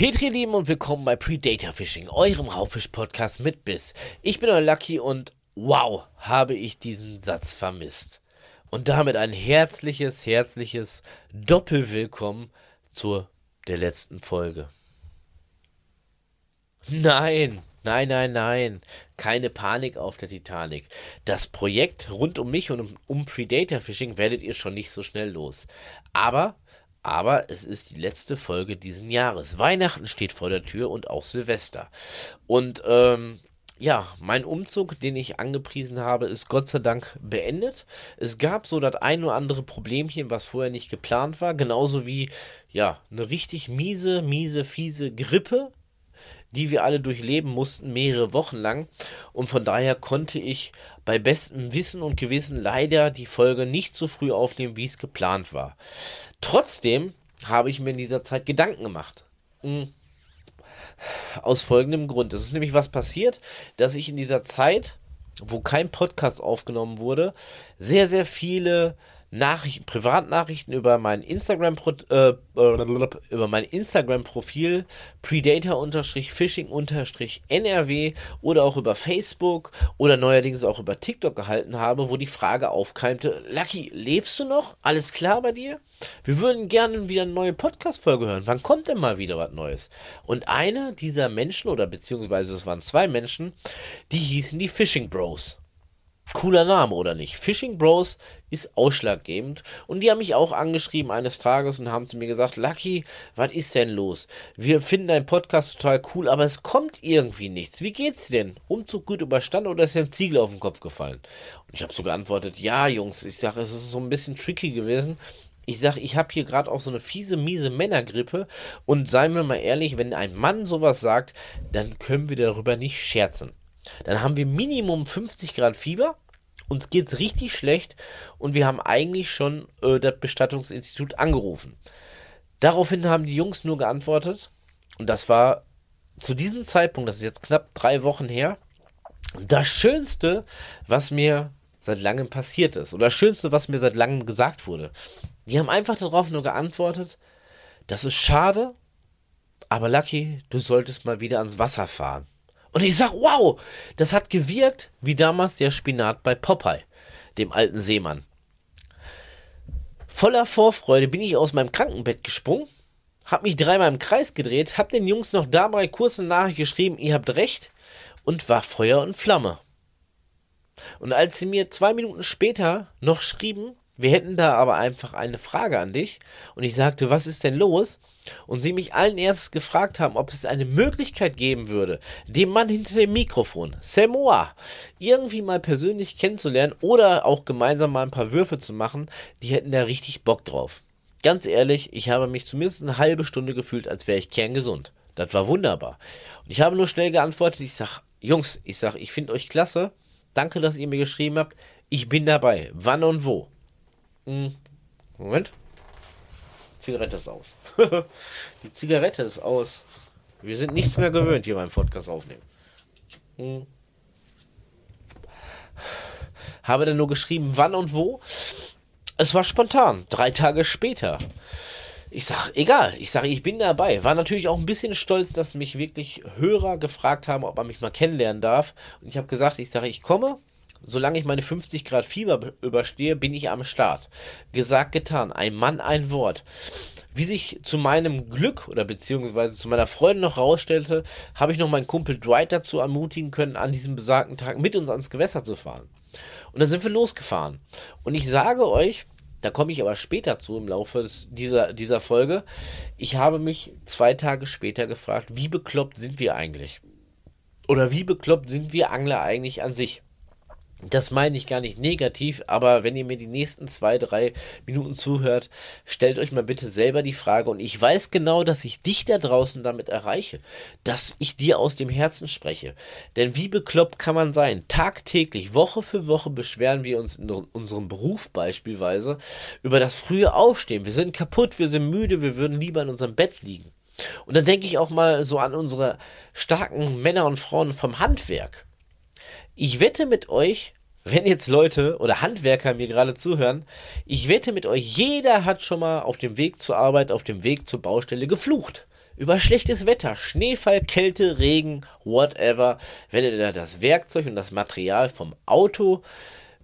Petri Lieben und willkommen bei Predator Fishing, eurem Raubfisch-Podcast mit Biss. Ich bin euer Lucky und wow, habe ich diesen Satz vermisst. Und damit ein herzliches, herzliches Doppelwillkommen zur der letzten Folge. Nein, nein, nein, nein, keine Panik auf der Titanic. Das Projekt rund um mich und um, um Predator Fishing werdet ihr schon nicht so schnell los. Aber aber es ist die letzte Folge diesen Jahres. Weihnachten steht vor der Tür und auch Silvester. Und ähm, ja, mein Umzug, den ich angepriesen habe, ist Gott sei Dank beendet. Es gab so das ein oder andere Problemchen, was vorher nicht geplant war. Genauso wie, ja, eine richtig miese, miese, fiese Grippe, die wir alle durchleben mussten, mehrere Wochen lang. Und von daher konnte ich bei bestem Wissen und Gewissen leider die Folge nicht so früh aufnehmen, wie es geplant war. Trotzdem habe ich mir in dieser Zeit Gedanken gemacht. Hm. Aus folgendem Grund. Es ist nämlich was passiert, dass ich in dieser Zeit, wo kein Podcast aufgenommen wurde, sehr, sehr viele Nachrichten, Privatnachrichten über mein Instagram äh, über mein Instagram Profil Predator-Fishing-NRW oder auch über Facebook oder neuerdings auch über TikTok gehalten habe, wo die Frage aufkeimte, Lucky, lebst du noch? Alles klar bei dir? Wir würden gerne wieder eine neue Podcast-Folge hören. Wann kommt denn mal wieder was Neues? Und einer dieser Menschen, oder beziehungsweise es waren zwei Menschen, die hießen die Fishing Bros. Cooler Name, oder nicht? Fishing Bros ist ausschlaggebend. Und die haben mich auch angeschrieben eines Tages und haben zu mir gesagt, Lucky, was ist denn los? Wir finden deinen Podcast total cool, aber es kommt irgendwie nichts. Wie geht's denn? Umzug gut überstanden oder ist dir ein Ziegel auf den Kopf gefallen? Und ich habe so geantwortet, ja, Jungs, ich sage, es ist so ein bisschen tricky gewesen. Ich sage, ich habe hier gerade auch so eine fiese, miese Männergrippe. Und seien wir mal ehrlich, wenn ein Mann sowas sagt, dann können wir darüber nicht scherzen. Dann haben wir Minimum 50 Grad Fieber, uns geht es richtig schlecht und wir haben eigentlich schon äh, das Bestattungsinstitut angerufen. Daraufhin haben die Jungs nur geantwortet und das war zu diesem Zeitpunkt, das ist jetzt knapp drei Wochen her, das Schönste, was mir seit langem passiert ist oder das Schönste, was mir seit langem gesagt wurde. Die haben einfach darauf nur geantwortet, das ist schade, aber Lucky, du solltest mal wieder ans Wasser fahren. Und ich sag, wow, das hat gewirkt wie damals der Spinat bei Popeye, dem alten Seemann. Voller Vorfreude bin ich aus meinem Krankenbett gesprungen, hab mich dreimal im Kreis gedreht, hab den Jungs noch dabei kurz eine Nachricht geschrieben, ihr habt recht, und war Feuer und Flamme. Und als sie mir zwei Minuten später noch schrieben, wir hätten da aber einfach eine Frage an dich, und ich sagte, was ist denn los? und sie mich allen erstes gefragt haben, ob es eine Möglichkeit geben würde, den Mann hinter dem Mikrofon, Samoa, irgendwie mal persönlich kennenzulernen oder auch gemeinsam mal ein paar Würfe zu machen, die hätten da richtig Bock drauf. Ganz ehrlich, ich habe mich zumindest eine halbe Stunde gefühlt, als wäre ich kerngesund. Das war wunderbar. Und ich habe nur schnell geantwortet, ich sag, Jungs, ich sag, ich finde euch klasse. Danke, dass ihr mir geschrieben habt. Ich bin dabei. Wann und wo? Hm. Moment. Zigarette ist aus. die Zigarette ist aus. Wir sind nichts mehr gewöhnt hier beim Podcast aufnehmen. Hm. Habe dann nur geschrieben, wann und wo. Es war spontan, drei Tage später. Ich sag, egal, ich sage, ich bin dabei. War natürlich auch ein bisschen stolz, dass mich wirklich Hörer gefragt haben, ob man mich mal kennenlernen darf. Und ich habe gesagt, ich sage, ich komme, Solange ich meine 50 Grad Fieber überstehe, bin ich am Start. Gesagt, getan. Ein Mann, ein Wort. Wie sich zu meinem Glück oder beziehungsweise zu meiner Freude noch herausstellte, habe ich noch meinen Kumpel Dwight dazu ermutigen können, an diesem besagten Tag mit uns ans Gewässer zu fahren. Und dann sind wir losgefahren. Und ich sage euch, da komme ich aber später zu im Laufe des, dieser, dieser Folge, ich habe mich zwei Tage später gefragt, wie bekloppt sind wir eigentlich? Oder wie bekloppt sind wir Angler eigentlich an sich? Das meine ich gar nicht negativ, aber wenn ihr mir die nächsten zwei, drei Minuten zuhört, stellt euch mal bitte selber die Frage und ich weiß genau, dass ich dich da draußen damit erreiche, dass ich dir aus dem Herzen spreche. Denn wie bekloppt kann man sein? Tagtäglich, Woche für Woche beschweren wir uns in unserem Beruf beispielsweise über das frühe Aufstehen. Wir sind kaputt, wir sind müde, wir würden lieber in unserem Bett liegen. Und dann denke ich auch mal so an unsere starken Männer und Frauen vom Handwerk ich wette mit euch, wenn jetzt Leute oder Handwerker mir gerade zuhören, ich wette mit euch, jeder hat schon mal auf dem Weg zur Arbeit, auf dem Weg zur Baustelle geflucht. über schlechtes Wetter, Schneefall, Kälte, Regen, whatever, wenn er da das Werkzeug und das Material vom Auto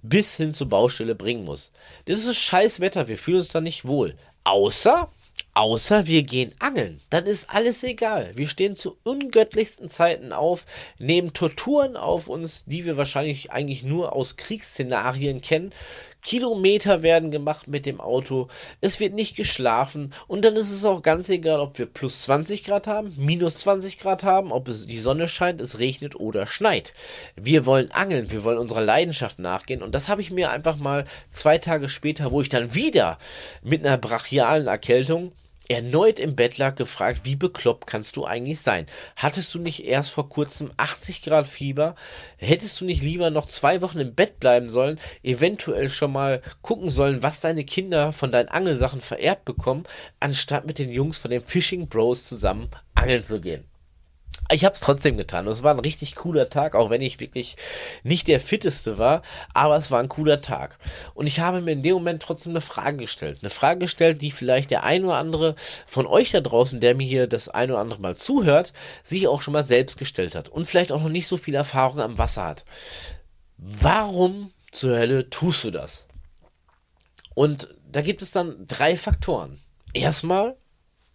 bis hin zur Baustelle bringen muss. Das ist scheiß Wetter, wir fühlen uns da nicht wohl. Außer Außer wir gehen angeln. Dann ist alles egal. Wir stehen zu ungöttlichsten Zeiten auf, nehmen Torturen auf uns, die wir wahrscheinlich eigentlich nur aus Kriegsszenarien kennen. Kilometer werden gemacht mit dem Auto. Es wird nicht geschlafen. Und dann ist es auch ganz egal, ob wir plus 20 Grad haben, minus 20 Grad haben, ob es die Sonne scheint, es regnet oder schneit. Wir wollen angeln. Wir wollen unserer Leidenschaft nachgehen. Und das habe ich mir einfach mal zwei Tage später, wo ich dann wieder mit einer brachialen Erkältung erneut im Bett lag, gefragt, wie bekloppt kannst du eigentlich sein? Hattest du nicht erst vor kurzem 80 Grad Fieber? Hättest du nicht lieber noch zwei Wochen im Bett bleiben sollen, eventuell schon mal gucken sollen, was deine Kinder von deinen Angelsachen vererbt bekommen, anstatt mit den Jungs von den Fishing Bros zusammen angeln zu gehen? Ich habe es trotzdem getan. Es war ein richtig cooler Tag, auch wenn ich wirklich nicht der fitteste war, aber es war ein cooler Tag. Und ich habe mir in dem Moment trotzdem eine Frage gestellt. Eine Frage gestellt, die vielleicht der ein oder andere von euch da draußen, der mir hier das ein oder andere Mal zuhört, sich auch schon mal selbst gestellt hat und vielleicht auch noch nicht so viel Erfahrung am Wasser hat. Warum zur Hölle tust du das? Und da gibt es dann drei Faktoren. Erstmal,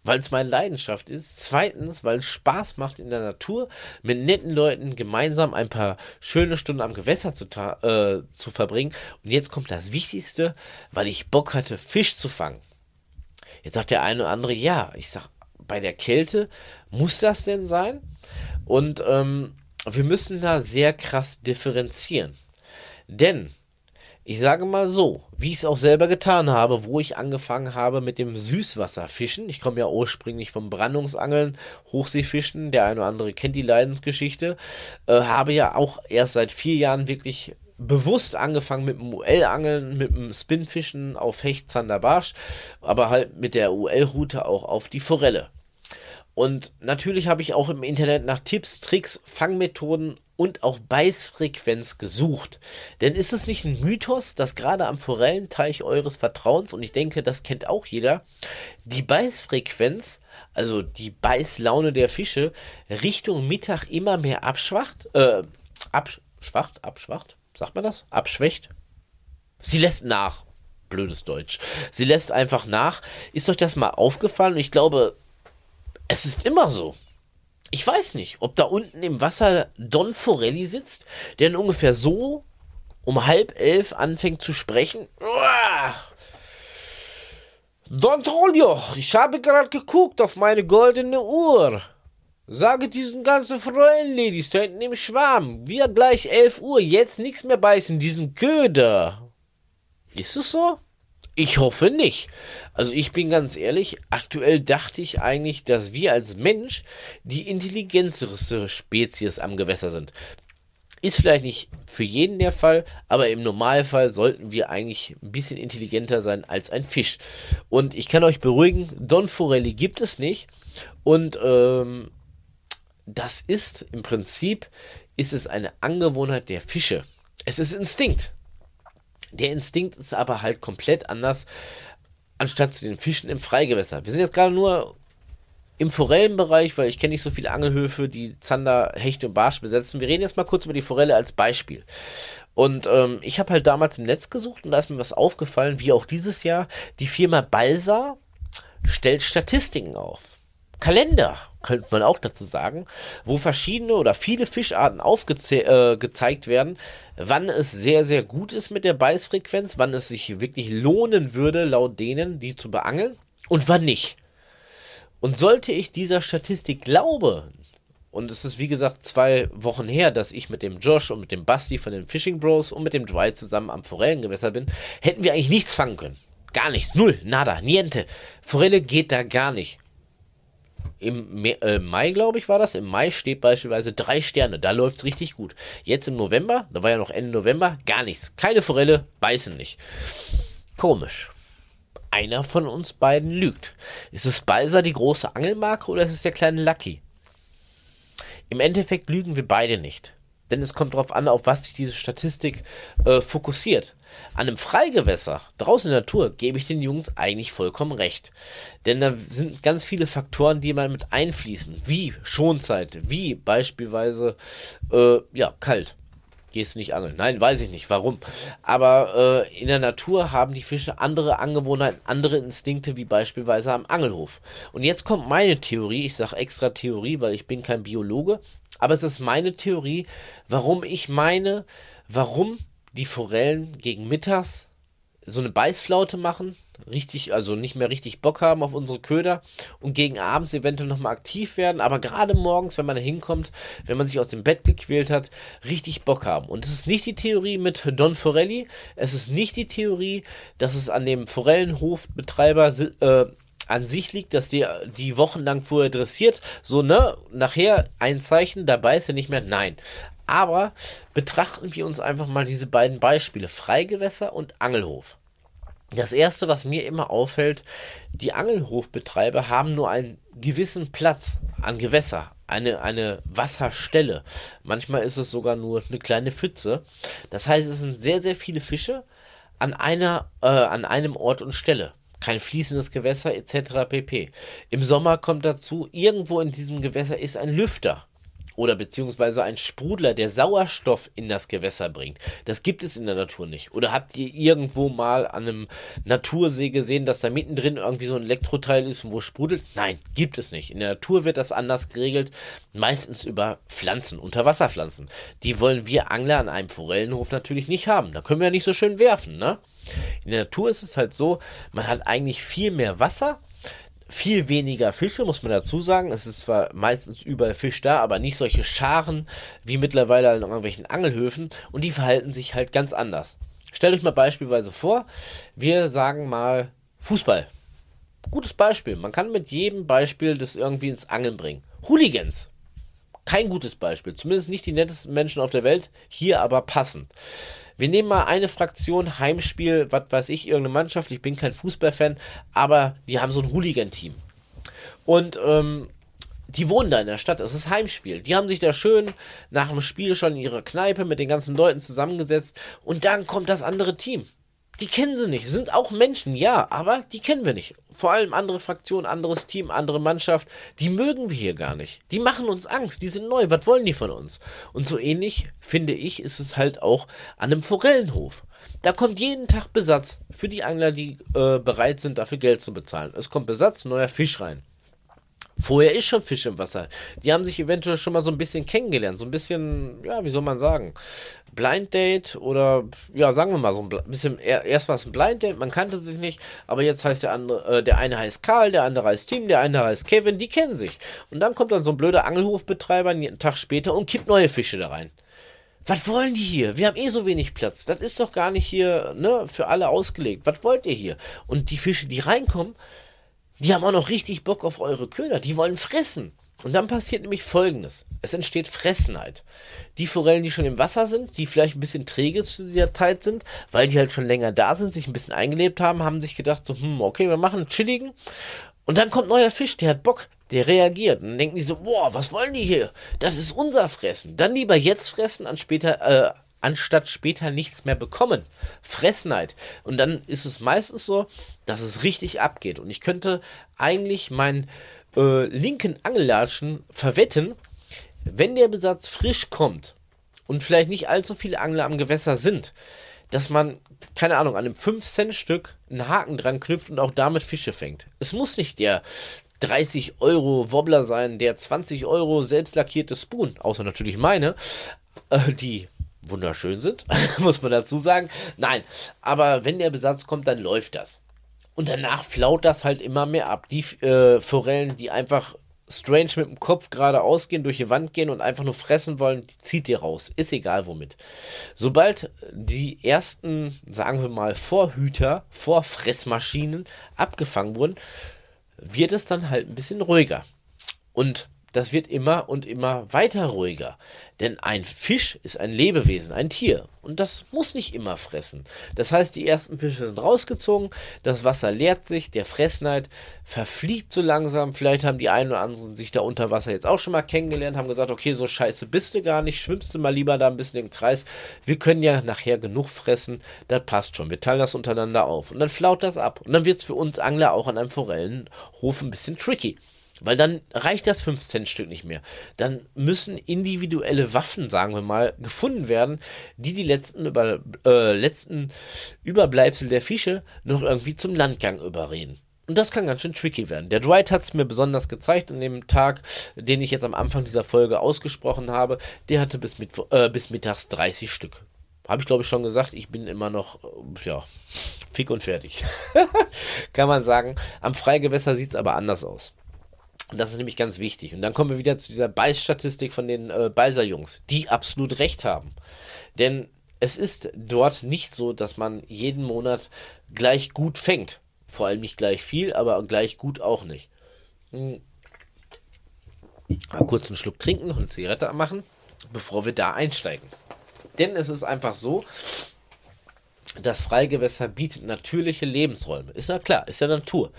weil es meine Leidenschaft ist. Zweitens, weil es Spaß macht in der Natur, mit netten Leuten gemeinsam ein paar schöne Stunden am Gewässer zu, äh, zu verbringen. Und jetzt kommt das Wichtigste, weil ich Bock hatte, Fisch zu fangen. Jetzt sagt der eine oder andere, ja, ich sag, bei der Kälte muss das denn sein? Und ähm, wir müssen da sehr krass differenzieren. Denn ich sage mal so, wie ich es auch selber getan habe, wo ich angefangen habe mit dem Süßwasserfischen. Ich komme ja ursprünglich vom Brandungsangeln, Hochseefischen. Der eine oder andere kennt die Leidensgeschichte. Äh, habe ja auch erst seit vier Jahren wirklich bewusst angefangen mit dem UL-Angeln, mit dem Spinfischen auf Hecht, Zander, Barsch, aber halt mit der UL-Route auch auf die Forelle. Und natürlich habe ich auch im Internet nach Tipps, Tricks, Fangmethoden und auch Beißfrequenz gesucht. Denn ist es nicht ein Mythos, dass gerade am Forellenteich eures Vertrauens, und ich denke, das kennt auch jeder, die Beißfrequenz, also die Beißlaune der Fische, Richtung Mittag immer mehr abschwacht, äh, abschwacht, abschwacht, sagt man das? Abschwächt? Sie lässt nach. Blödes Deutsch. Sie lässt einfach nach. Ist euch das mal aufgefallen? ich glaube, es ist immer so. Ich weiß nicht, ob da unten im Wasser Don Forelli sitzt, der ungefähr so um halb elf anfängt zu sprechen. Don Trolio, ich habe gerade geguckt auf meine goldene Uhr. Sage diesen ganzen Forellenladies da hinten im Schwarm, wir gleich elf Uhr, jetzt nichts mehr beißen, diesen Köder. Ist es so? Ich hoffe nicht. Also ich bin ganz ehrlich, aktuell dachte ich eigentlich, dass wir als Mensch die intelligenteste Spezies am Gewässer sind. Ist vielleicht nicht für jeden der Fall, aber im Normalfall sollten wir eigentlich ein bisschen intelligenter sein als ein Fisch. Und ich kann euch beruhigen, Don Forelli gibt es nicht. Und ähm, das ist im Prinzip, ist es eine Angewohnheit der Fische. Es ist Instinkt. Der Instinkt ist aber halt komplett anders, anstatt zu den Fischen im Freigewässer. Wir sind jetzt gerade nur im Forellenbereich, weil ich kenne nicht so viele Angelhöfe, die Zander, Hecht und Barsch besetzen. Wir reden jetzt mal kurz über die Forelle als Beispiel. Und ähm, ich habe halt damals im Netz gesucht und da ist mir was aufgefallen, wie auch dieses Jahr. Die Firma Balsa stellt Statistiken auf. Kalender, könnte man auch dazu sagen, wo verschiedene oder viele Fischarten aufgezeigt äh, werden, wann es sehr, sehr gut ist mit der Beißfrequenz, wann es sich wirklich lohnen würde, laut denen, die zu beangeln, und wann nicht. Und sollte ich dieser Statistik glauben, und es ist wie gesagt zwei Wochen her, dass ich mit dem Josh und mit dem Basti von den Fishing Bros und mit dem Dwight zusammen am Forellengewässer bin, hätten wir eigentlich nichts fangen können. Gar nichts. Null. Nada. Niente. Forelle geht da gar nicht. Im äh, Mai, glaube ich, war das. Im Mai steht beispielsweise drei Sterne. Da läuft es richtig gut. Jetzt im November, da war ja noch Ende November, gar nichts. Keine Forelle, beißen nicht. Komisch. Einer von uns beiden lügt. Ist es Balsa die große Angelmarke oder ist es der kleine Lucky? Im Endeffekt lügen wir beide nicht. Denn es kommt darauf an, auf was sich diese Statistik äh, fokussiert. An einem Freigewässer, draußen in der Natur, gebe ich den Jungs eigentlich vollkommen recht. Denn da sind ganz viele Faktoren, die mal mit einfließen. Wie Schonzeit, wie beispielsweise, äh, ja, kalt gehst du nicht angeln. Nein, weiß ich nicht, warum. Aber äh, in der Natur haben die Fische andere Angewohnheiten, andere Instinkte, wie beispielsweise am Angelhof. Und jetzt kommt meine Theorie, ich sage extra Theorie, weil ich bin kein Biologe, aber es ist meine Theorie, warum ich meine, warum die Forellen gegen mittags so eine Beißflaute machen, richtig, also nicht mehr richtig Bock haben auf unsere Köder und gegen abends eventuell nochmal aktiv werden, aber gerade morgens, wenn man da hinkommt, wenn man sich aus dem Bett gequält hat, richtig Bock haben. Und es ist nicht die Theorie mit Don Forelli, es ist nicht die Theorie, dass es an dem Forellenhofbetreiber äh, an sich liegt, dass die die wochenlang vorher dressiert, so ne, nachher ein Zeichen, dabei ist er nicht mehr, nein. Aber betrachten wir uns einfach mal diese beiden Beispiele, Freigewässer und Angelhof. Das erste, was mir immer auffällt, die Angelhofbetreiber haben nur einen gewissen Platz an Gewässer, eine, eine Wasserstelle. Manchmal ist es sogar nur eine kleine Pfütze. Das heißt, es sind sehr, sehr viele Fische an einer, äh, an einem Ort und Stelle. Kein fließendes Gewässer etc. pp. Im Sommer kommt dazu, irgendwo in diesem Gewässer ist ein Lüfter oder beziehungsweise ein Sprudler, der Sauerstoff in das Gewässer bringt. Das gibt es in der Natur nicht. Oder habt ihr irgendwo mal an einem Natursee gesehen, dass da mittendrin irgendwie so ein Elektroteil ist, wo sprudelt? Nein, gibt es nicht. In der Natur wird das anders geregelt, meistens über Pflanzen, Unterwasserpflanzen. Die wollen wir Angler an einem Forellenhof natürlich nicht haben. Da können wir ja nicht so schön werfen, ne? In der Natur ist es halt so, man hat eigentlich viel mehr Wasser viel weniger Fische, muss man dazu sagen. Es ist zwar meistens überall Fisch da, aber nicht solche Scharen wie mittlerweile an irgendwelchen Angelhöfen und die verhalten sich halt ganz anders. Stellt euch mal beispielsweise vor, wir sagen mal Fußball. Gutes Beispiel. Man kann mit jedem Beispiel das irgendwie ins Angeln bringen. Hooligans. Kein gutes Beispiel. Zumindest nicht die nettesten Menschen auf der Welt. Hier aber passend. Wir nehmen mal eine Fraktion, Heimspiel, was weiß ich, irgendeine Mannschaft. Ich bin kein Fußballfan, aber die haben so ein Hooligan-Team. Und ähm, die wohnen da in der Stadt, es ist Heimspiel. Die haben sich da schön nach dem Spiel schon in ihrer Kneipe mit den ganzen Leuten zusammengesetzt und dann kommt das andere Team. Die kennen sie nicht. Sind auch Menschen, ja, aber die kennen wir nicht. Vor allem andere Fraktionen, anderes Team, andere Mannschaft, die mögen wir hier gar nicht. Die machen uns Angst, die sind neu. Was wollen die von uns? Und so ähnlich, finde ich, ist es halt auch an einem Forellenhof. Da kommt jeden Tag Besatz für die Angler, die äh, bereit sind, dafür Geld zu bezahlen. Es kommt Besatz, neuer Fisch rein. Vorher ist schon Fisch im Wasser. Die haben sich eventuell schon mal so ein bisschen kennengelernt. So ein bisschen, ja, wie soll man sagen? Blind Date oder, ja, sagen wir mal so ein bisschen, erst war es ein Blind Date, man kannte sich nicht, aber jetzt heißt der andere, äh, der eine heißt Karl, der andere heißt Tim, der eine heißt Kevin, die kennen sich. Und dann kommt dann so ein blöder Angelhofbetreiber einen Tag später und kippt neue Fische da rein. Was wollen die hier? Wir haben eh so wenig Platz. Das ist doch gar nicht hier, ne, für alle ausgelegt. Was wollt ihr hier? Und die Fische, die reinkommen, die haben auch noch richtig Bock auf eure Köder. Die wollen fressen. Und dann passiert nämlich Folgendes. Es entsteht Fressneid. Die Forellen, die schon im Wasser sind, die vielleicht ein bisschen träge zu dieser Zeit sind, weil die halt schon länger da sind, sich ein bisschen eingelebt haben, haben sich gedacht so, hm, okay, wir machen einen chilligen. Und dann kommt neuer Fisch, der hat Bock, der reagiert. Und dann denken die so, boah, was wollen die hier? Das ist unser Fressen. Dann lieber jetzt fressen, an später, äh, anstatt später nichts mehr bekommen. Fressneid. Und dann ist es meistens so, dass es richtig abgeht. Und ich könnte eigentlich meinen äh, linken Angellatschen verwetten, wenn der Besatz frisch kommt und vielleicht nicht allzu viele Angler am Gewässer sind, dass man, keine Ahnung, an einem 5-Cent-Stück einen Haken dran knüpft und auch damit Fische fängt. Es muss nicht der 30 Euro Wobbler sein, der 20 Euro selbst lackierte Spoon, außer natürlich meine, äh, die wunderschön sind, muss man dazu sagen. Nein, aber wenn der Besatz kommt, dann läuft das. Und danach flaut das halt immer mehr ab. Die äh, Forellen, die einfach strange mit dem Kopf geradeaus gehen, durch die Wand gehen und einfach nur fressen wollen, die zieht ihr raus. Ist egal womit. Sobald die ersten, sagen wir mal, Vorhüter, Vorfressmaschinen abgefangen wurden, wird es dann halt ein bisschen ruhiger. Und das wird immer und immer weiter ruhiger. Denn ein Fisch ist ein Lebewesen, ein Tier. Und das muss nicht immer fressen. Das heißt, die ersten Fische sind rausgezogen, das Wasser leert sich, der Fressneid verfliegt so langsam. Vielleicht haben die einen oder anderen sich da unter Wasser jetzt auch schon mal kennengelernt, haben gesagt, okay, so scheiße bist du gar nicht, schwimmst du mal lieber da ein bisschen im Kreis. Wir können ja nachher genug fressen, das passt schon. Wir teilen das untereinander auf. Und dann flaut das ab. Und dann wird es für uns Angler auch an einem Forellenhof ein bisschen tricky. Weil dann reicht das 5 Cent Stück nicht mehr. Dann müssen individuelle Waffen, sagen wir mal, gefunden werden, die die letzten, über, äh, letzten Überbleibsel der Fische noch irgendwie zum Landgang überreden. Und das kann ganz schön tricky werden. Der Dwight hat es mir besonders gezeigt an dem Tag, den ich jetzt am Anfang dieser Folge ausgesprochen habe. Der hatte bis, mit, äh, bis mittags 30 Stück. Habe ich glaube ich schon gesagt, ich bin immer noch, äh, ja, fick und fertig. kann man sagen. Am Freigewässer sieht es aber anders aus. Und das ist nämlich ganz wichtig. Und dann kommen wir wieder zu dieser Beißstatistik von den äh, Beiser-Jungs, die absolut recht haben. Denn es ist dort nicht so, dass man jeden Monat gleich gut fängt. Vor allem nicht gleich viel, aber gleich gut auch nicht. Hm. Mal kurz einen Schluck trinken, noch eine Zigarette machen, bevor wir da einsteigen. Denn es ist einfach so, das Freigewässer bietet natürliche Lebensräume. Ist ja klar, ist ja Natur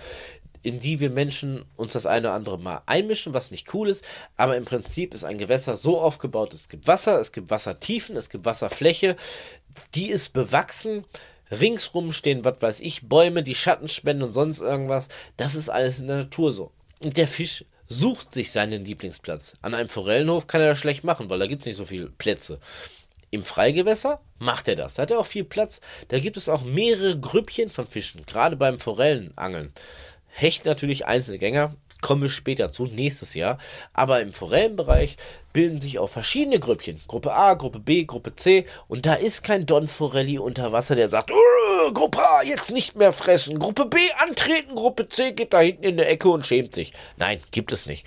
in die wir Menschen uns das eine oder andere Mal einmischen, was nicht cool ist. Aber im Prinzip ist ein Gewässer so aufgebaut, es gibt Wasser, es gibt Wassertiefen, es gibt Wasserfläche, die ist bewachsen. Ringsrum stehen, was weiß ich, Bäume, die Schatten spenden und sonst irgendwas. Das ist alles in der Natur so. Und der Fisch sucht sich seinen Lieblingsplatz. An einem Forellenhof kann er das schlecht machen, weil da gibt es nicht so viele Plätze. Im Freigewässer macht er das. Da hat er auch viel Platz. Da gibt es auch mehrere Grüppchen von Fischen, gerade beim Forellenangeln. Hecht natürlich Einzelgänger, kommen wir später zu, nächstes Jahr. Aber im Forellenbereich bilden sich auch verschiedene Grüppchen. Gruppe A, Gruppe B, Gruppe C. Und da ist kein Don Forelli unter Wasser, der sagt, Gruppe A jetzt nicht mehr fressen, Gruppe B antreten, Gruppe C geht da hinten in der Ecke und schämt sich. Nein, gibt es nicht.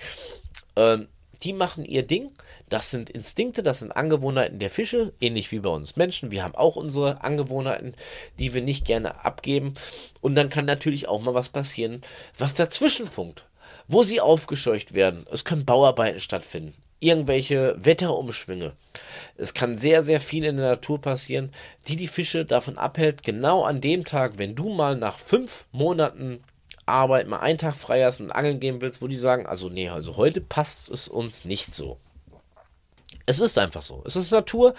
Ähm, die machen ihr Ding das sind Instinkte, das sind Angewohnheiten der Fische, ähnlich wie bei uns Menschen. Wir haben auch unsere Angewohnheiten, die wir nicht gerne abgeben. Und dann kann natürlich auch mal was passieren, was dazwischen funkt, wo sie aufgescheucht werden. Es können Bauarbeiten stattfinden, irgendwelche Wetterumschwünge. Es kann sehr, sehr viel in der Natur passieren, die die Fische davon abhält, genau an dem Tag, wenn du mal nach fünf Monaten Arbeit mal einen Tag frei hast und angeln gehen willst, wo die sagen, also nee, also heute passt es uns nicht so. Es ist einfach so. Es ist Natur.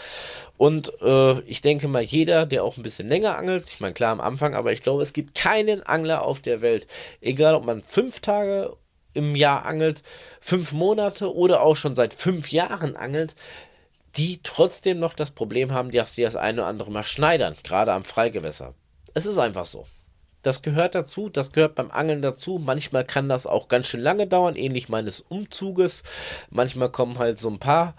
Und äh, ich denke mal, jeder, der auch ein bisschen länger angelt, ich meine, klar am Anfang, aber ich glaube, es gibt keinen Angler auf der Welt, egal ob man fünf Tage im Jahr angelt, fünf Monate oder auch schon seit fünf Jahren angelt, die trotzdem noch das Problem haben, dass sie das eine oder andere mal schneidern, gerade am Freigewässer. Es ist einfach so. Das gehört dazu, das gehört beim Angeln dazu. Manchmal kann das auch ganz schön lange dauern, ähnlich meines Umzuges. Manchmal kommen halt so ein paar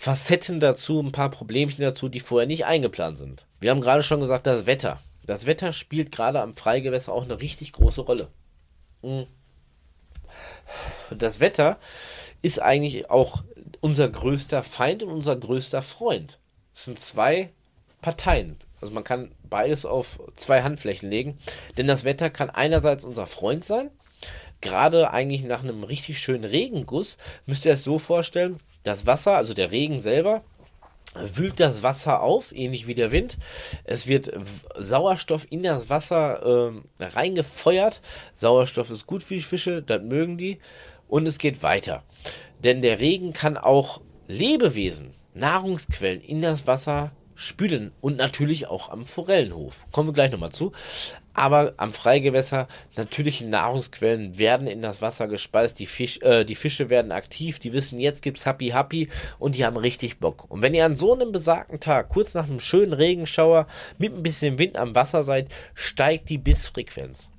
Facetten dazu, ein paar Problemchen dazu, die vorher nicht eingeplant sind. Wir haben gerade schon gesagt, das Wetter. Das Wetter spielt gerade am Freigewässer auch eine richtig große Rolle. Hm. Das Wetter ist eigentlich auch unser größter Feind und unser größter Freund. Es sind zwei Parteien. Also man kann beides auf zwei Handflächen legen. Denn das Wetter kann einerseits unser Freund sein. Gerade eigentlich nach einem richtig schönen Regenguss müsst ihr es so vorstellen, das Wasser, also der Regen selber, wühlt das Wasser auf, ähnlich wie der Wind. Es wird Sauerstoff in das Wasser äh, reingefeuert. Sauerstoff ist gut für die Fische, das mögen die. Und es geht weiter. Denn der Regen kann auch Lebewesen, Nahrungsquellen in das Wasser spülen und natürlich auch am Forellenhof. Kommen wir gleich nochmal zu. Aber am Freigewässer, natürliche Nahrungsquellen werden in das Wasser gespeist, die, Fisch, äh, die Fische werden aktiv, die wissen, jetzt gibt's Happy Happy und die haben richtig Bock. Und wenn ihr an so einem besagten Tag, kurz nach einem schönen Regenschauer, mit ein bisschen Wind am Wasser seid, steigt die Bissfrequenz.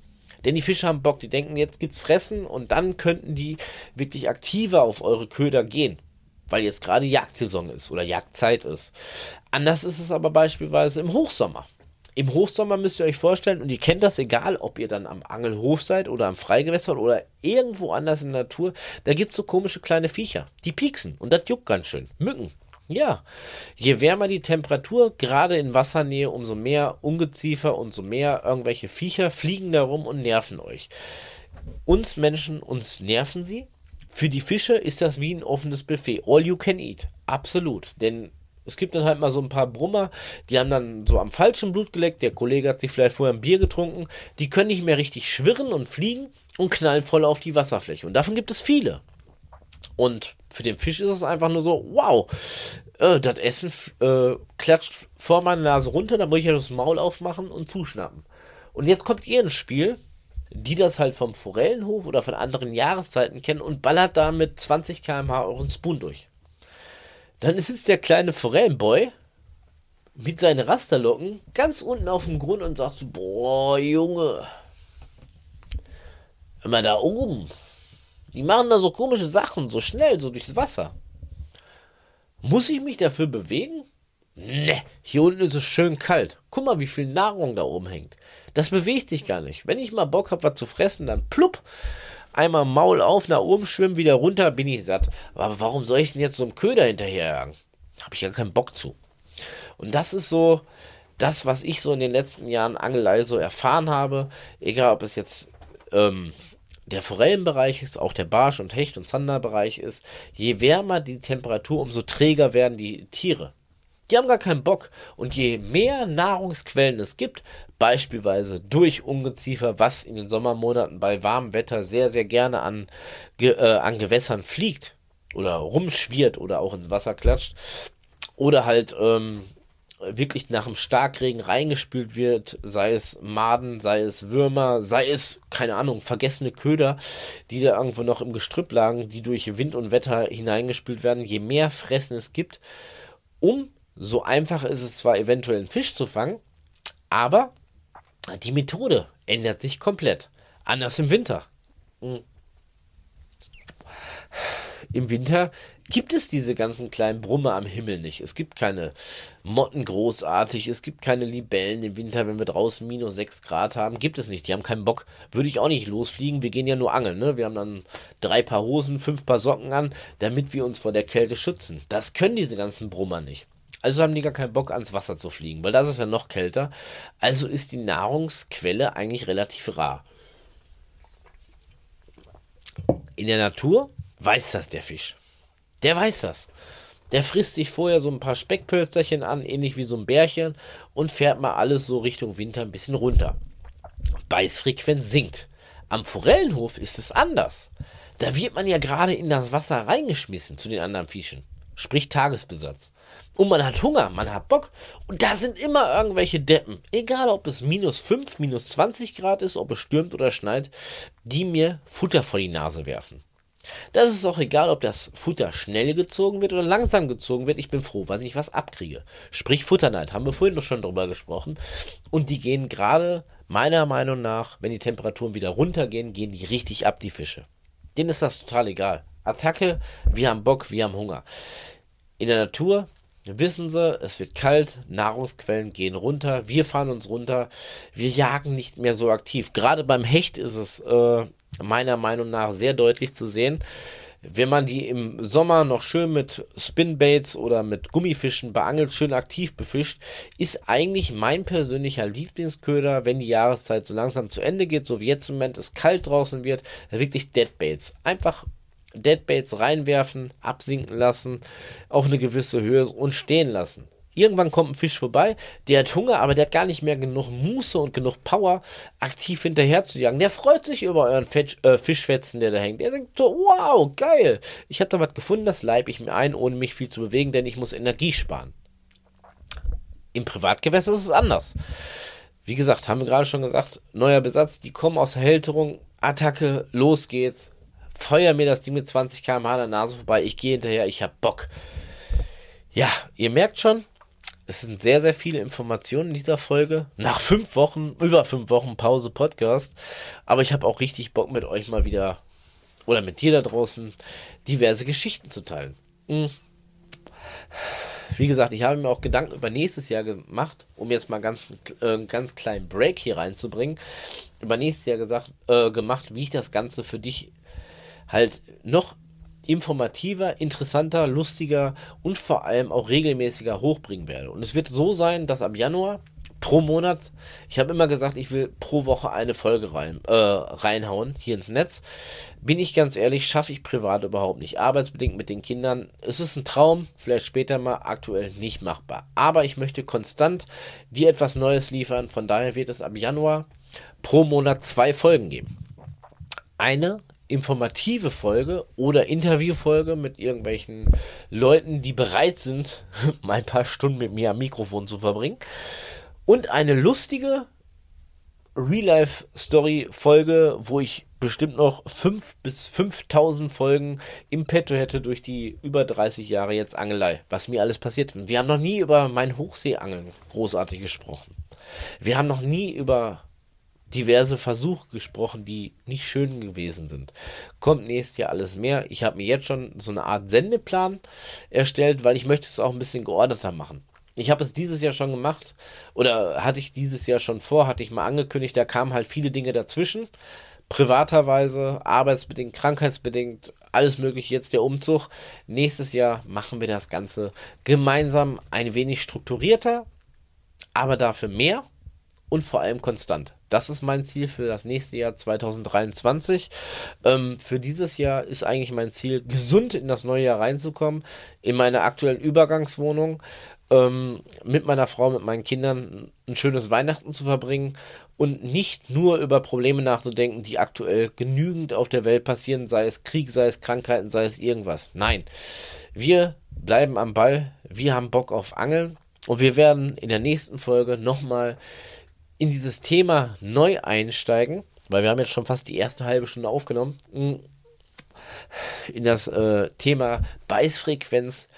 Denn die Fische haben Bock, die denken, jetzt gibt's Fressen und dann könnten die wirklich aktiver auf eure Köder gehen weil jetzt gerade Jagdsaison ist oder Jagdzeit ist. Anders ist es aber beispielsweise im Hochsommer. Im Hochsommer müsst ihr euch vorstellen, und ihr kennt das, egal ob ihr dann am Angelhof seid oder am Freigewässer oder irgendwo anders in der Natur, da gibt es so komische kleine Viecher, die pieksen und das juckt ganz schön. Mücken. Ja, je wärmer die Temperatur, gerade in Wassernähe, umso mehr Ungeziefer und so mehr irgendwelche Viecher fliegen da rum und nerven euch. Uns Menschen, uns nerven sie, Für die Fische ist das wie ein offenes Buffet. All you can eat. Absolut. Denn es gibt dann halt mal so ein paar Brummer, die haben dann so am falschen Blut geleckt. Der Kollege hat sich vielleicht vorher ein Bier getrunken. Die können nicht mehr richtig schwirren und fliegen und knallen voll auf die Wasserfläche. Und davon gibt es viele. Und für den Fisch ist es einfach nur so, wow, äh, das Essen äh, klatscht vor meiner Nase runter, da muss ich ja das Maul aufmachen und zuschnappen. Und jetzt kommt ihr ins Spiel, die das halt vom Forellenhof oder von anderen Jahreszeiten kennen und ballert da mit 20 km/h euren Spoon durch. Dann sitzt der kleine Forellenboy mit seinen Rasterlocken ganz unten auf dem Grund und sagt so, boah, Junge, immer da oben. Die machen da so komische Sachen, so schnell, so durchs Wasser. Muss ich mich dafür bewegen? Ne, hier unten ist es schön kalt. Guck mal, wie viel Nahrung da oben hängt. Das bewegt sich gar nicht. Wenn ich mal Bock habe, was zu fressen, dann plupp, einmal Maul auf, nach oben schwimmen, wieder runter, bin ich satt. Aber warum soll ich denn jetzt so einem Köder hinterherjagen? Habe ich ja keinen Bock zu. Und das ist so das, was ich so in den letzten Jahren Angelei so erfahren habe. Egal, ob es jetzt ähm, der Forellenbereich ist, auch der Barsch- und Hecht- und Zanderbereich ist. Je wärmer die Temperatur, umso träger werden die Tiere. Die haben gar keinen Bock. Und je mehr Nahrungsquellen es gibt, beispielsweise durch Ungeziefer, was in den Sommermonaten bei warmem Wetter sehr, sehr gerne an, äh, an Gewässern fliegt oder rumschwirrt oder auch ins Wasser klatscht, oder halt ähm, wirklich nach dem Starkregen reingespült wird, sei es Maden, sei es Würmer, sei es, keine Ahnung, vergessene Köder, die da irgendwo noch im Gestrüpp lagen, die durch Wind und Wetter hineingespült werden, je mehr Fressen es gibt, um so einfach ist es zwar eventuell einen Fisch zu fangen, aber die Methode ändert sich komplett. Anders im Winter. Hm. Im Winter gibt es diese ganzen kleinen Brumme am Himmel nicht. Es gibt keine Motten großartig, es gibt keine Libellen im Winter, wenn wir draußen minus 6 Grad haben. Gibt es nicht. Die haben keinen Bock. Würde ich auch nicht losfliegen. Wir gehen ja nur angeln. Ne? Wir haben dann drei Paar Hosen, fünf Paar Socken an, damit wir uns vor der Kälte schützen. Das können diese ganzen Brummer nicht. Also haben die gar keinen Bock ans Wasser zu fliegen, weil das ist ja noch kälter. Also ist die Nahrungsquelle eigentlich relativ rar. In der Natur weiß das der Fisch. Der weiß das. Der frisst sich vorher so ein paar Speckpölsterchen an, ähnlich wie so ein Bärchen, und fährt mal alles so Richtung Winter ein bisschen runter. Beißfrequenz sinkt. Am Forellenhof ist es anders. Da wird man ja gerade in das Wasser reingeschmissen zu den anderen Fischen. Sprich Tagesbesatz. Und man hat Hunger, man hat Bock. Und da sind immer irgendwelche Deppen. Egal, ob es minus 5, minus 20 Grad ist, ob es stürmt oder schneit, die mir Futter vor die Nase werfen. Das ist auch egal, ob das Futter schnell gezogen wird oder langsam gezogen wird. Ich bin froh, weil ich was abkriege. Sprich Futterneid, haben wir vorhin noch schon drüber gesprochen. Und die gehen gerade, meiner Meinung nach, wenn die Temperaturen wieder runtergehen, gehen die richtig ab, die Fische. Denen ist das total egal. Attacke, wir haben Bock, wir haben Hunger. In der Natur wissen sie, es wird kalt, Nahrungsquellen gehen runter, wir fahren uns runter, wir jagen nicht mehr so aktiv. Gerade beim Hecht ist es äh, meiner Meinung nach sehr deutlich zu sehen. Wenn man die im Sommer noch schön mit Spinbaits oder mit Gummifischen beangelt, schön aktiv befischt, ist eigentlich mein persönlicher Lieblingsköder, wenn die Jahreszeit so langsam zu Ende geht, so wie jetzt im Moment es kalt draußen wird, wirklich Deadbaits. Einfach Deadbaits reinwerfen, absinken lassen, auf eine gewisse Höhe und stehen lassen. Irgendwann kommt ein Fisch vorbei, der hat Hunger, aber der hat gar nicht mehr genug Muße und genug Power, aktiv hinterher zu jagen. Der freut sich über euren Fetch, äh, Fischfetzen, der da hängt. Der denkt so, wow, geil. Ich habe da was gefunden, das leib ich mir ein, ohne mich viel zu bewegen, denn ich muss Energie sparen. Im Privatgewässer ist es anders. Wie gesagt, haben wir gerade schon gesagt, neuer Besatz, die kommen aus Erhälterung, Attacke, los geht's. Feuer mir das Ding mit 20 km/h an der Nase vorbei, ich gehe hinterher, ich hab Bock. Ja, ihr merkt schon, es sind sehr, sehr viele Informationen in dieser Folge. Nach fünf Wochen, über fünf Wochen Pause Podcast. Aber ich habe auch richtig Bock mit euch mal wieder oder mit dir da draußen diverse Geschichten zu teilen. Hm. Wie gesagt, ich habe mir auch Gedanken über nächstes Jahr gemacht, um jetzt mal ganz, äh, einen ganz kleinen Break hier reinzubringen. Über nächstes Jahr gesagt, äh, gemacht, wie ich das Ganze für dich halt noch informativer, interessanter, lustiger und vor allem auch regelmäßiger hochbringen werde. Und es wird so sein, dass ab Januar pro Monat. Ich habe immer gesagt, ich will pro Woche eine Folge rein, äh, reinhauen hier ins Netz. Bin ich ganz ehrlich, schaffe ich privat überhaupt nicht. Arbeitsbedingt mit den Kindern. Es ist ein Traum, vielleicht später mal, aktuell nicht machbar. Aber ich möchte konstant dir etwas Neues liefern. Von daher wird es ab Januar pro Monat zwei Folgen geben. Eine informative Folge oder Interviewfolge mit irgendwelchen Leuten, die bereit sind, mal ein paar Stunden mit mir am Mikrofon zu verbringen. Und eine lustige Real-Life-Story-Folge, wo ich bestimmt noch 5 bis 5000 Folgen im Petto hätte durch die über 30 Jahre jetzt Angelei, was mir alles passiert. Wir haben noch nie über mein Hochseeangeln großartig gesprochen. Wir haben noch nie über diverse Versuche gesprochen, die nicht schön gewesen sind. Kommt nächstes Jahr alles mehr. Ich habe mir jetzt schon so eine Art Sendeplan erstellt, weil ich möchte es auch ein bisschen geordneter machen. Ich habe es dieses Jahr schon gemacht oder hatte ich dieses Jahr schon vor, hatte ich mal angekündigt, da kamen halt viele Dinge dazwischen. Privaterweise, arbeitsbedingt, krankheitsbedingt, alles mögliche, jetzt der Umzug. Nächstes Jahr machen wir das Ganze gemeinsam ein wenig strukturierter, aber dafür mehr und vor allem konstant. Das ist mein Ziel für das nächste Jahr 2023. Ähm, für dieses Jahr ist eigentlich mein Ziel, gesund in das neue Jahr reinzukommen, in meine aktuellen Übergangswohnung, ähm, mit meiner Frau, mit meinen Kindern ein schönes Weihnachten zu verbringen und nicht nur über Probleme nachzudenken, die aktuell genügend auf der Welt passieren, sei es Krieg, sei es Krankheiten, sei es irgendwas. Nein, wir bleiben am Ball, wir haben Bock auf Angeln und wir werden in der nächsten Folge nochmal in dieses Thema neu einsteigen, weil wir haben jetzt schon fast die erste halbe Stunde aufgenommen, mm, in das äh, Thema Beißfrequenz,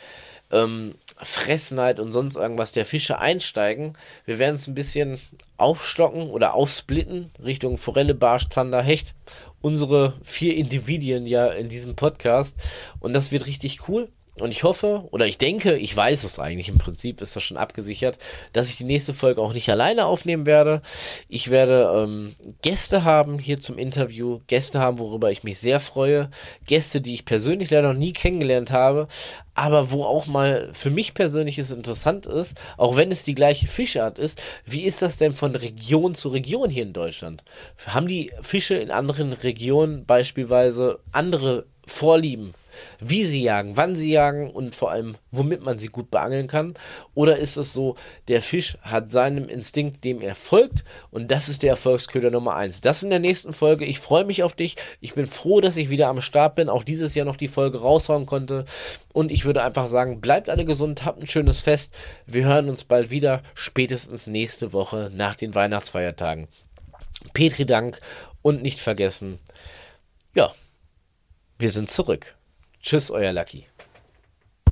ähm, Fressneid und sonst irgendwas der Fische einsteigen. Wir werden es ein bisschen aufstocken oder aufsplitten Richtung Forelle, Barsch, Zander, Hecht. Unsere vier Individuen ja in diesem Podcast. Und das wird richtig cool. Und ich hoffe, oder ich denke, ich weiß es eigentlich, im Prinzip ist das schon abgesichert, dass ich die nächste Folge auch nicht alleine aufnehmen werde. Ich werde ähm, Gäste haben hier zum Interview, Gäste haben, worüber ich mich sehr freue. Gäste, die ich persönlich leider noch nie kennengelernt habe, aber wo auch mal für mich persönlich es interessant ist, auch wenn es die gleiche Fischart ist, wie ist das denn von Region zu Region hier in Deutschland? Haben die Fische in anderen Regionen beispielsweise andere Vorlieben? Wie sie jagen, wann sie jagen und vor allem, womit man sie gut beangeln kann? Oder ist es so, der Fisch hat seinem Instinkt, dem er folgt und das ist der Erfolgsköder Nummer 1. Das in der nächsten Folge. Ich freue mich auf dich. Ich bin froh, dass ich wieder am Start bin, auch dieses Jahr noch die Folge raushauen konnte. Und ich würde einfach sagen, bleibt alle gesund, habt ein schönes Fest. Wir hören uns bald wieder, spätestens nächste Woche nach den Weihnachtsfeiertagen. Petri Dank und nicht vergessen, ja, wir sind zurück. Tschüss, euer Lucky.